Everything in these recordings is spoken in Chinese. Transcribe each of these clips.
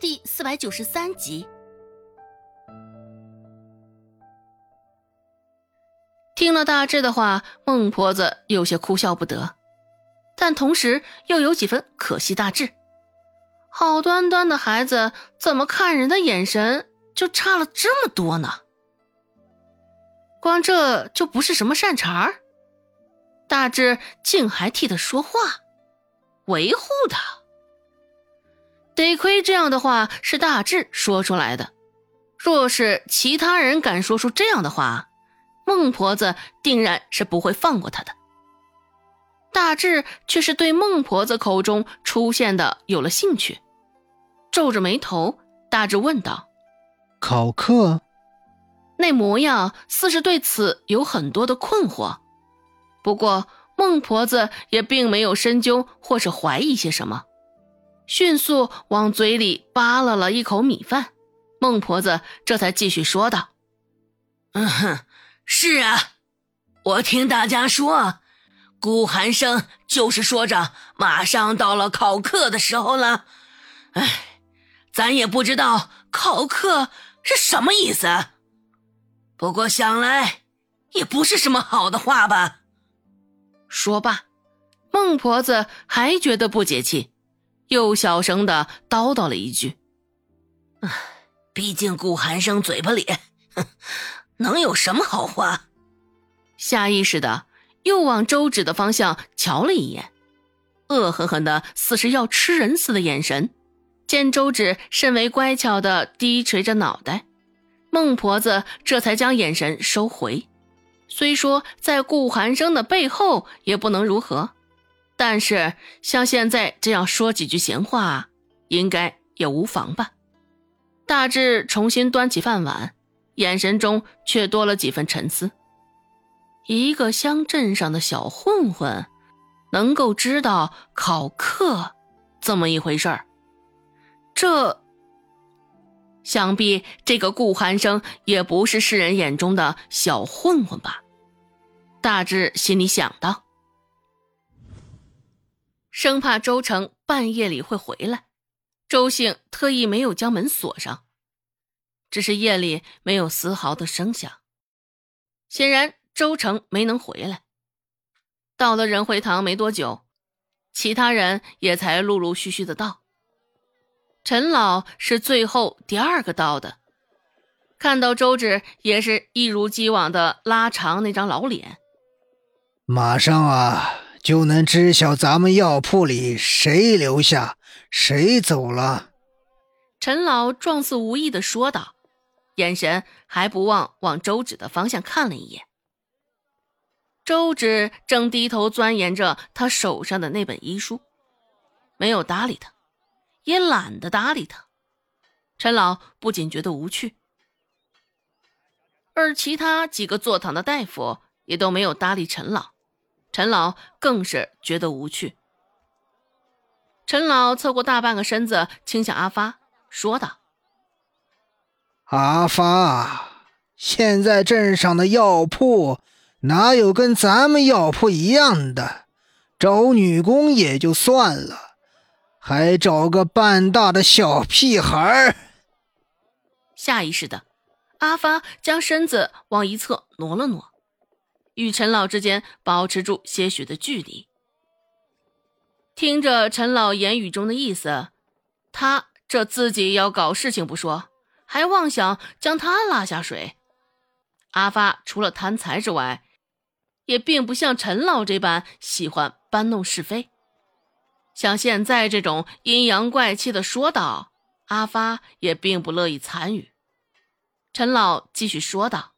第四百九十三集。听了大志的话，孟婆子有些哭笑不得，但同时又有几分可惜大志。好端端的孩子，怎么看人的眼神就差了这么多呢？光这就不是什么善茬儿，大志竟还替他说话，维护他。得亏这样的话是大志说出来的，若是其他人敢说出这样的话，孟婆子定然是不会放过他的。大志却是对孟婆子口中出现的有了兴趣，皱着眉头，大志问道：“考课？”那模样似是对此有很多的困惑。不过孟婆子也并没有深究或是怀疑些什么。迅速往嘴里扒拉了一口米饭，孟婆子这才继续说道：“嗯哼，是啊，我听大家说，顾寒生就是说着马上到了考课的时候了。哎，咱也不知道考课是什么意思，不过想来也不是什么好的话吧。”说罢，孟婆子还觉得不解气。又小声的叨叨了一句：“毕竟顾寒生嘴巴里，哼，能有什么好话？”下意识的又往周芷的方向瞧了一眼，恶狠狠的，似是要吃人似的眼神。见周芷甚为乖巧的低垂着脑袋，孟婆子这才将眼神收回。虽说在顾寒生的背后，也不能如何。但是像现在这样说几句闲话，应该也无妨吧？大志重新端起饭碗，眼神中却多了几分沉思。一个乡镇上的小混混，能够知道考课这么一回事儿，这想必这个顾寒生也不是世人眼中的小混混吧？大志心里想到。生怕周成半夜里会回来，周姓特意没有将门锁上。只是夜里没有丝毫的声响，显然周成没能回来。到了仁惠堂没多久，其他人也才陆陆续续的到。陈老是最后第二个到的，看到周芷也是一如既往的拉长那张老脸。马上啊！就能知晓咱们药铺里谁留下，谁走了。陈老状似无意的说道，眼神还不忘往周芷的方向看了一眼。周芷正低头钻研着他手上的那本医书，没有搭理他，也懒得搭理他。陈老不仅觉得无趣，而其他几个坐堂的大夫也都没有搭理陈老。陈老更是觉得无趣。陈老侧过大半个身子，倾向阿发，说道：“阿发，现在镇上的药铺哪有跟咱们药铺一样的？找女工也就算了，还找个半大的小屁孩。”下意识的，阿发将身子往一侧挪了挪。与陈老之间保持住些许的距离，听着陈老言语中的意思，他这自己要搞事情不说，还妄想将他拉下水。阿发除了贪财之外，也并不像陈老这般喜欢搬弄是非。像现在这种阴阳怪气的说道，阿发也并不乐意参与。陈老继续说道。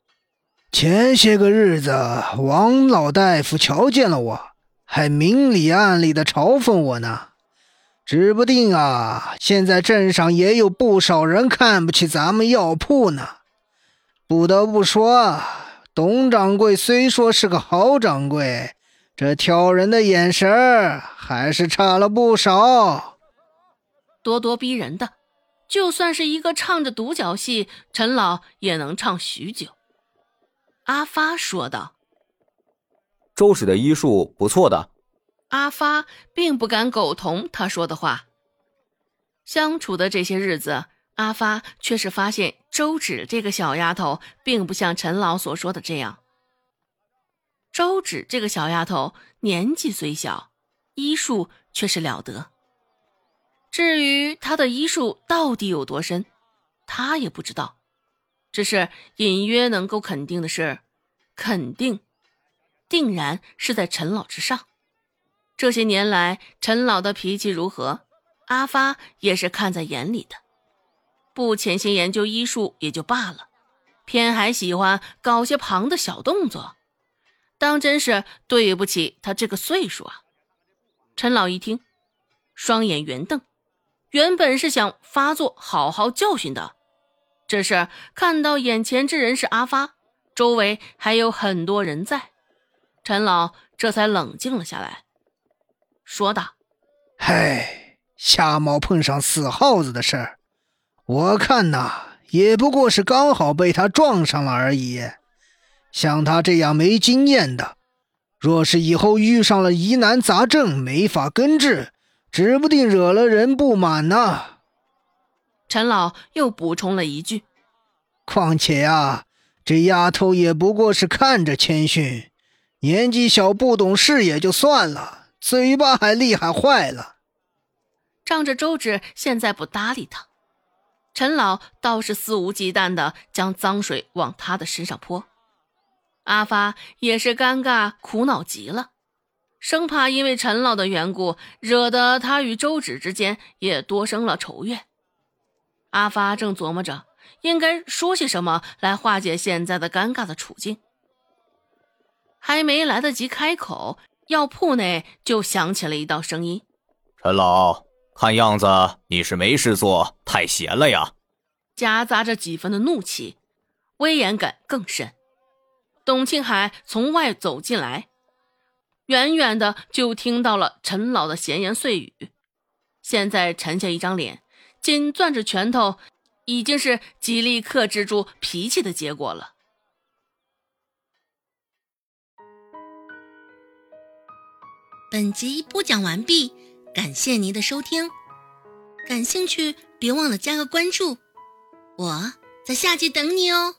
前些个日子，王老大夫瞧见了我，还明里暗里的嘲讽我呢。指不定啊，现在镇上也有不少人看不起咱们药铺呢。不得不说，董掌柜虽说是个好掌柜，这挑人的眼神还是差了不少。咄咄逼人的，就算是一个唱着独角戏，陈老也能唱许久。阿发说道：“周芷的医术不错的。”阿发并不敢苟同他说的话。相处的这些日子，阿发却是发现周芷这个小丫头并不像陈老所说的这样。周芷这个小丫头年纪虽小，医术却是了得。至于她的医术到底有多深，他也不知道。只是隐约能够肯定的是，肯定，定然是在陈老之上。这些年来，陈老的脾气如何？阿发也是看在眼里的，不潜心研究医术也就罢了，偏还喜欢搞些旁的小动作，当真是对不起他这个岁数啊！陈老一听，双眼圆瞪，原本是想发作好好教训的，只是看到眼前之人是阿发，周围还有很多人在，陈老这才冷静了下来，说道：“嗨。”瞎猫碰上死耗子的事儿，我看呐，也不过是刚好被他撞上了而已。像他这样没经验的，若是以后遇上了疑难杂症没法根治，指不定惹了人不满呢。陈老又补充了一句：“况且呀，这丫头也不过是看着谦逊，年纪小不懂事也就算了，嘴巴还厉害坏了。”仗着周芷现在不搭理他，陈老倒是肆无忌惮的将脏水往他的身上泼。阿发也是尴尬苦恼极了，生怕因为陈老的缘故，惹得他与周芷之间也多生了仇怨。阿发正琢磨着应该说些什么来化解现在的尴尬的处境，还没来得及开口，药铺内就响起了一道声音：“陈老。”看样子你是没事做，太闲了呀，夹杂着几分的怒气，威严感更甚。董庆海从外走进来，远远的就听到了陈老的闲言碎语。现在沉下一张脸，紧攥着拳头，已经是极力克制住脾气的结果了。本集播讲完毕。感谢您的收听，感兴趣别忘了加个关注，我在下集等你哦。